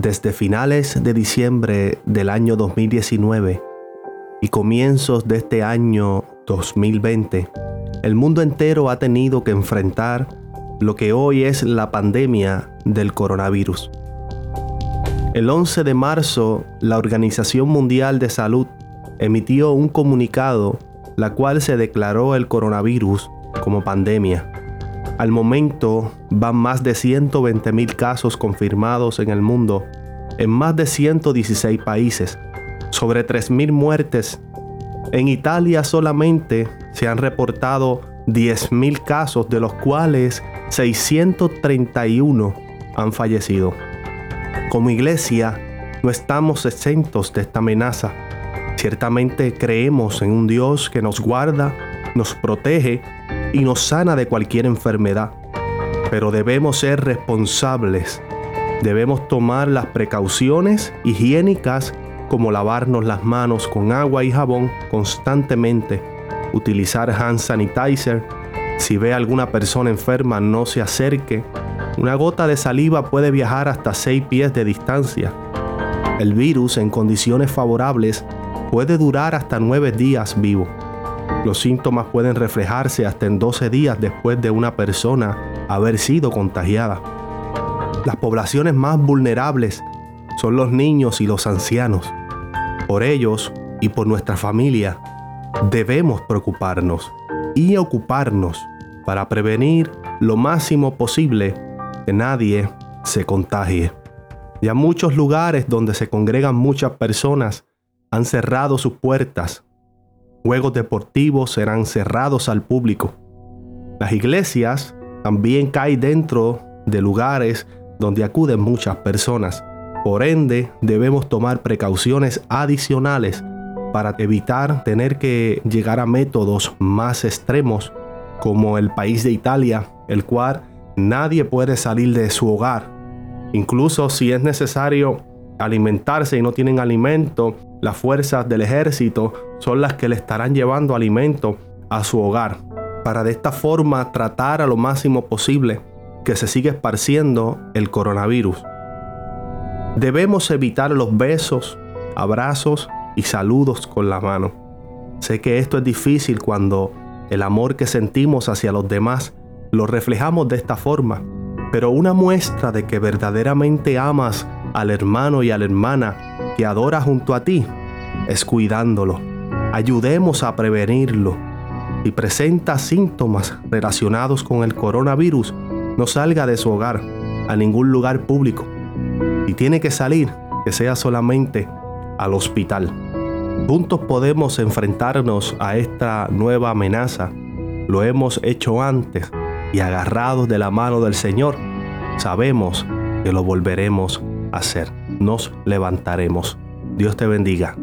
Desde finales de diciembre del año 2019 y comienzos de este año 2020, el mundo entero ha tenido que enfrentar lo que hoy es la pandemia del coronavirus. El 11 de marzo, la Organización Mundial de Salud emitió un comunicado la cual se declaró el coronavirus como pandemia. Al momento van más de 120 mil casos confirmados en el mundo, en más de 116 países, sobre 3.000 muertes. En Italia solamente se han reportado 10.000 casos, de los cuales 631 han fallecido. Como iglesia, no estamos exentos de esta amenaza. Ciertamente creemos en un Dios que nos guarda, nos protege y nos sana de cualquier enfermedad. Pero debemos ser responsables. Debemos tomar las precauciones higiénicas como lavarnos las manos con agua y jabón constantemente, utilizar hand sanitizer, si ve alguna persona enferma no se acerque, una gota de saliva puede viajar hasta 6 pies de distancia. El virus en condiciones favorables puede durar hasta 9 días vivo. Los síntomas pueden reflejarse hasta en 12 días después de una persona haber sido contagiada. Las poblaciones más vulnerables son los niños y los ancianos. Por ellos y por nuestra familia debemos preocuparnos y ocuparnos para prevenir lo máximo posible que nadie se contagie. Ya muchos lugares donde se congregan muchas personas han cerrado sus puertas Juegos deportivos serán cerrados al público. Las iglesias también caen dentro de lugares donde acuden muchas personas. Por ende, debemos tomar precauciones adicionales para evitar tener que llegar a métodos más extremos como el país de Italia, el cual nadie puede salir de su hogar. Incluso si es necesario alimentarse y no tienen alimento, las fuerzas del ejército son las que le estarán llevando alimento a su hogar, para de esta forma tratar a lo máximo posible que se siga esparciendo el coronavirus. Debemos evitar los besos, abrazos y saludos con la mano. Sé que esto es difícil cuando el amor que sentimos hacia los demás lo reflejamos de esta forma, pero una muestra de que verdaderamente amas al hermano y a la hermana que adora junto a ti es cuidándolo. Ayudemos a prevenirlo. Si presenta síntomas relacionados con el coronavirus, no salga de su hogar a ningún lugar público. Si tiene que salir, que sea solamente al hospital. Juntos podemos enfrentarnos a esta nueva amenaza. Lo hemos hecho antes y agarrados de la mano del Señor, sabemos que lo volveremos hacer. Nos levantaremos. Dios te bendiga.